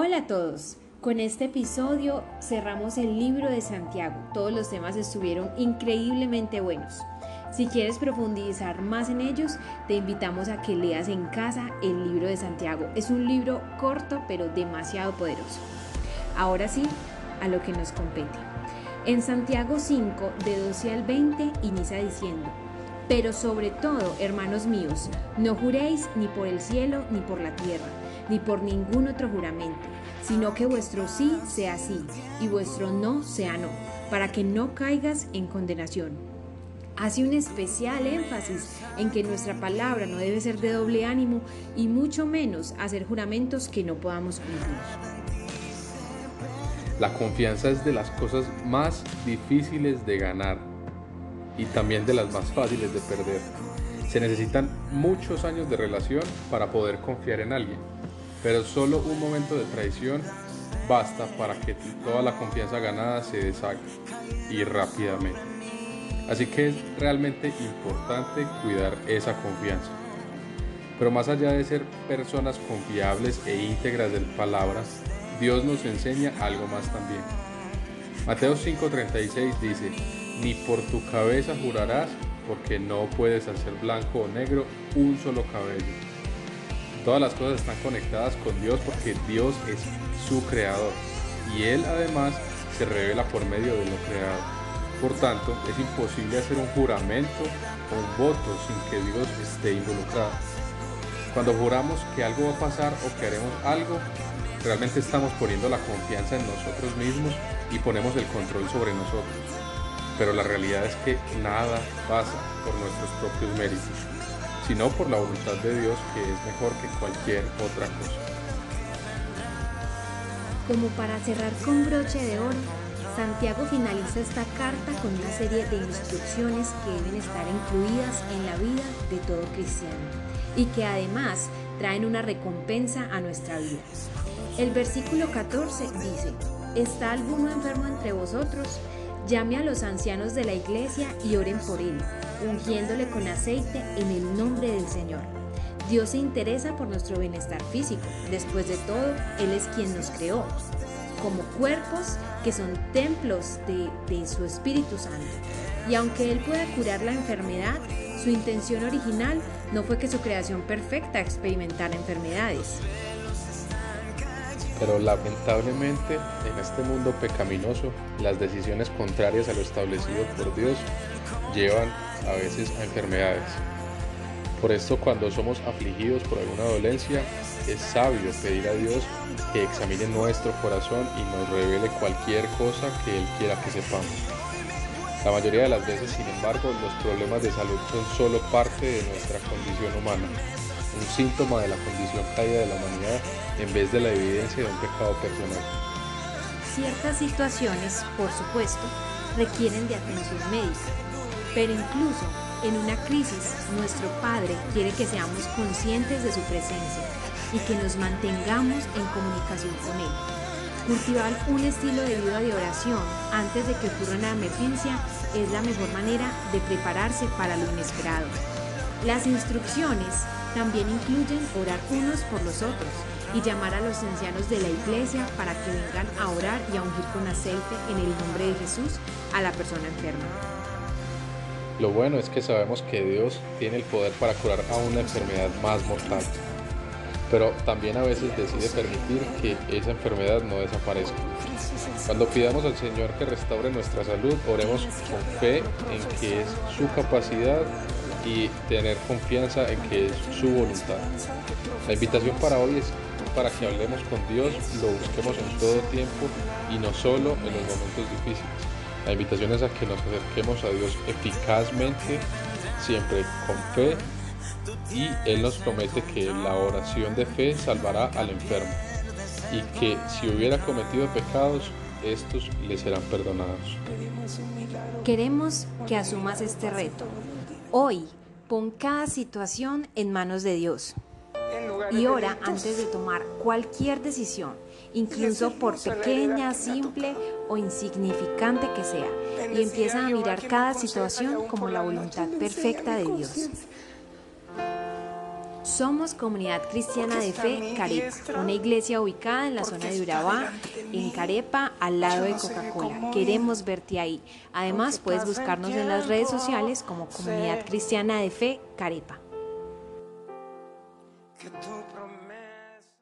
Hola a todos. Con este episodio cerramos el libro de Santiago. Todos los temas estuvieron increíblemente buenos. Si quieres profundizar más en ellos, te invitamos a que leas en casa el libro de Santiago. Es un libro corto pero demasiado poderoso. Ahora sí, a lo que nos compete. En Santiago 5, de 12 al 20, inicia diciendo, pero sobre todo, hermanos míos, no juréis ni por el cielo ni por la tierra, ni por ningún otro juramento, sino que vuestro sí sea sí y vuestro no sea no, para que no caigas en condenación. Hace un especial énfasis en que nuestra palabra no debe ser de doble ánimo y mucho menos hacer juramentos que no podamos cumplir. La confianza es de las cosas más difíciles de ganar y también de las más fáciles de perder. Se necesitan muchos años de relación para poder confiar en alguien, pero solo un momento de traición basta para que toda la confianza ganada se deshaga y rápidamente. Así que es realmente importante cuidar esa confianza. Pero más allá de ser personas confiables e íntegras de palabras, Dios nos enseña algo más también. Mateo 5:36 dice, ni por tu cabeza jurarás, porque no puedes hacer blanco o negro un solo cabello. Todas las cosas están conectadas con Dios porque Dios es su creador y Él además se revela por medio de lo creado. Por tanto, es imposible hacer un juramento o un voto sin que Dios esté involucrado. Cuando juramos que algo va a pasar o que haremos algo, realmente estamos poniendo la confianza en nosotros mismos y ponemos el control sobre nosotros pero la realidad es que nada pasa por nuestros propios méritos, sino por la voluntad de Dios que es mejor que cualquier otra cosa. Como para cerrar con broche de oro, Santiago finaliza esta carta con una serie de instrucciones que deben estar incluidas en la vida de todo cristiano y que además traen una recompensa a nuestra vida. El versículo 14 dice, ¿está alguno enfermo entre vosotros? Llame a los ancianos de la iglesia y oren por él, ungiéndole con aceite en el nombre del Señor. Dios se interesa por nuestro bienestar físico. Después de todo, Él es quien nos creó, como cuerpos que son templos de, de su Espíritu Santo. Y aunque Él pueda curar la enfermedad, su intención original no fue que su creación perfecta experimentara enfermedades. Pero lamentablemente en este mundo pecaminoso las decisiones contrarias a lo establecido por Dios llevan a veces a enfermedades. Por esto cuando somos afligidos por alguna dolencia es sabio pedir a Dios que examine nuestro corazón y nos revele cualquier cosa que Él quiera que sepamos. La mayoría de las veces, sin embargo, los problemas de salud son solo parte de nuestra condición humana un síntoma de la condición caída de la humanidad en vez de la evidencia de un pecado personal. Ciertas situaciones, por supuesto, requieren de atención médica, pero incluso en una crisis nuestro Padre quiere que seamos conscientes de su presencia y que nos mantengamos en comunicación con Él. Cultivar un estilo de vida de oración antes de que ocurra una emergencia es la mejor manera de prepararse para lo inesperado. Las instrucciones también incluyen orar unos por los otros y llamar a los ancianos de la iglesia para que vengan a orar y a ungir con aceite en el nombre de Jesús a la persona enferma. Lo bueno es que sabemos que Dios tiene el poder para curar a una enfermedad más mortal, pero también a veces decide permitir que esa enfermedad no desaparezca. Cuando pidamos al Señor que restaure nuestra salud, oremos con fe en que es su capacidad y tener confianza en que es su voluntad. La invitación para hoy es para que hablemos con Dios, lo busquemos en todo tiempo y no solo en los momentos difíciles. La invitación es a que nos acerquemos a Dios eficazmente, siempre con fe y Él nos promete que la oración de fe salvará al enfermo y que si hubiera cometido pecados, estos le serán perdonados. Queremos que asumas este reto. Hoy, pon cada situación en manos de Dios. Y ora antes de tomar cualquier decisión, incluso por pequeña, simple o insignificante que sea, y empieza a mirar cada situación como la voluntad perfecta de Dios. Somos Comunidad Cristiana de Fe Carepa, una iglesia ubicada en la zona de Urabá, en Carepa, al lado de Coca-Cola. Queremos verte ahí. Además, puedes buscarnos en las redes sociales como Comunidad Cristiana de Fe Carepa.